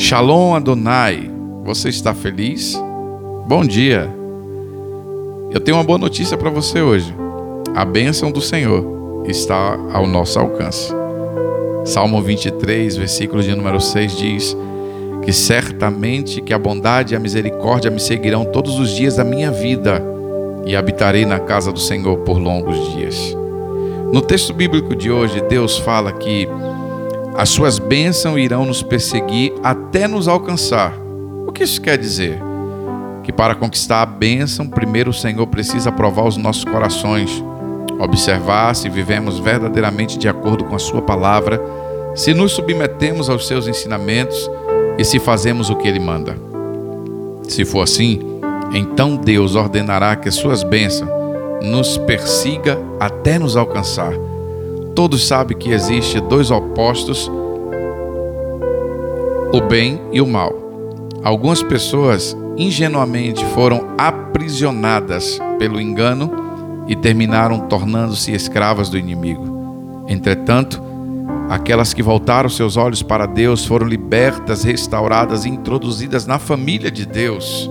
Shalom Adonai, você está feliz? Bom dia! Eu tenho uma boa notícia para você hoje. A bênção do Senhor está ao nosso alcance. Salmo 23, versículo de número 6 diz que certamente que a bondade e a misericórdia me seguirão todos os dias da minha vida e habitarei na casa do Senhor por longos dias. No texto bíblico de hoje, Deus fala que as suas bênçãos irão nos perseguir até nos alcançar. O que isso quer dizer? Que para conquistar a bênção, primeiro o Senhor precisa provar os nossos corações, observar se vivemos verdadeiramente de acordo com a Sua palavra, se nos submetemos aos seus ensinamentos e se fazemos o que Ele manda. Se for assim, então Deus ordenará que as Suas bênçãos nos persiga até nos alcançar Todos sabem que existe dois opostos, o bem e o mal. Algumas pessoas ingenuamente foram aprisionadas pelo engano e terminaram tornando-se escravas do inimigo. Entretanto, aquelas que voltaram seus olhos para Deus foram libertas, restauradas e introduzidas na família de Deus.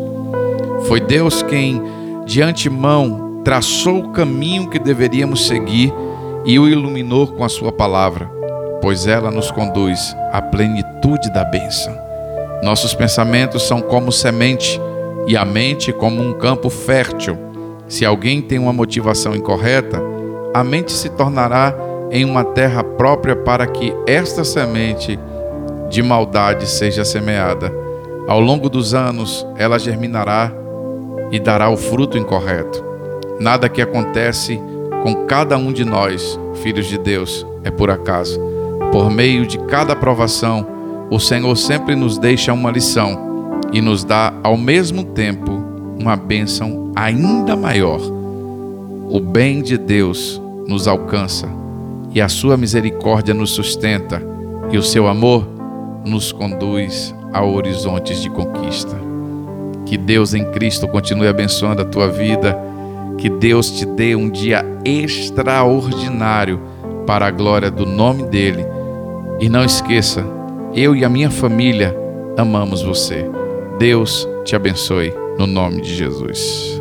Foi Deus quem, de antemão, traçou o caminho que deveríamos seguir e o iluminou com a sua palavra, pois ela nos conduz à plenitude da bênção. Nossos pensamentos são como semente e a mente como um campo fértil. Se alguém tem uma motivação incorreta, a mente se tornará em uma terra própria para que esta semente de maldade seja semeada. Ao longo dos anos, ela germinará e dará o fruto incorreto. Nada que acontece com cada um de nós, filhos de Deus, é por acaso. Por meio de cada provação, o Senhor sempre nos deixa uma lição e nos dá ao mesmo tempo uma bênção ainda maior. O bem de Deus nos alcança e a sua misericórdia nos sustenta e o seu amor nos conduz a horizontes de conquista. Que Deus em Cristo continue abençoando a tua vida que Deus te dê um dia extraordinário para a glória do nome dEle. E não esqueça, eu e a minha família amamos você. Deus te abençoe no nome de Jesus.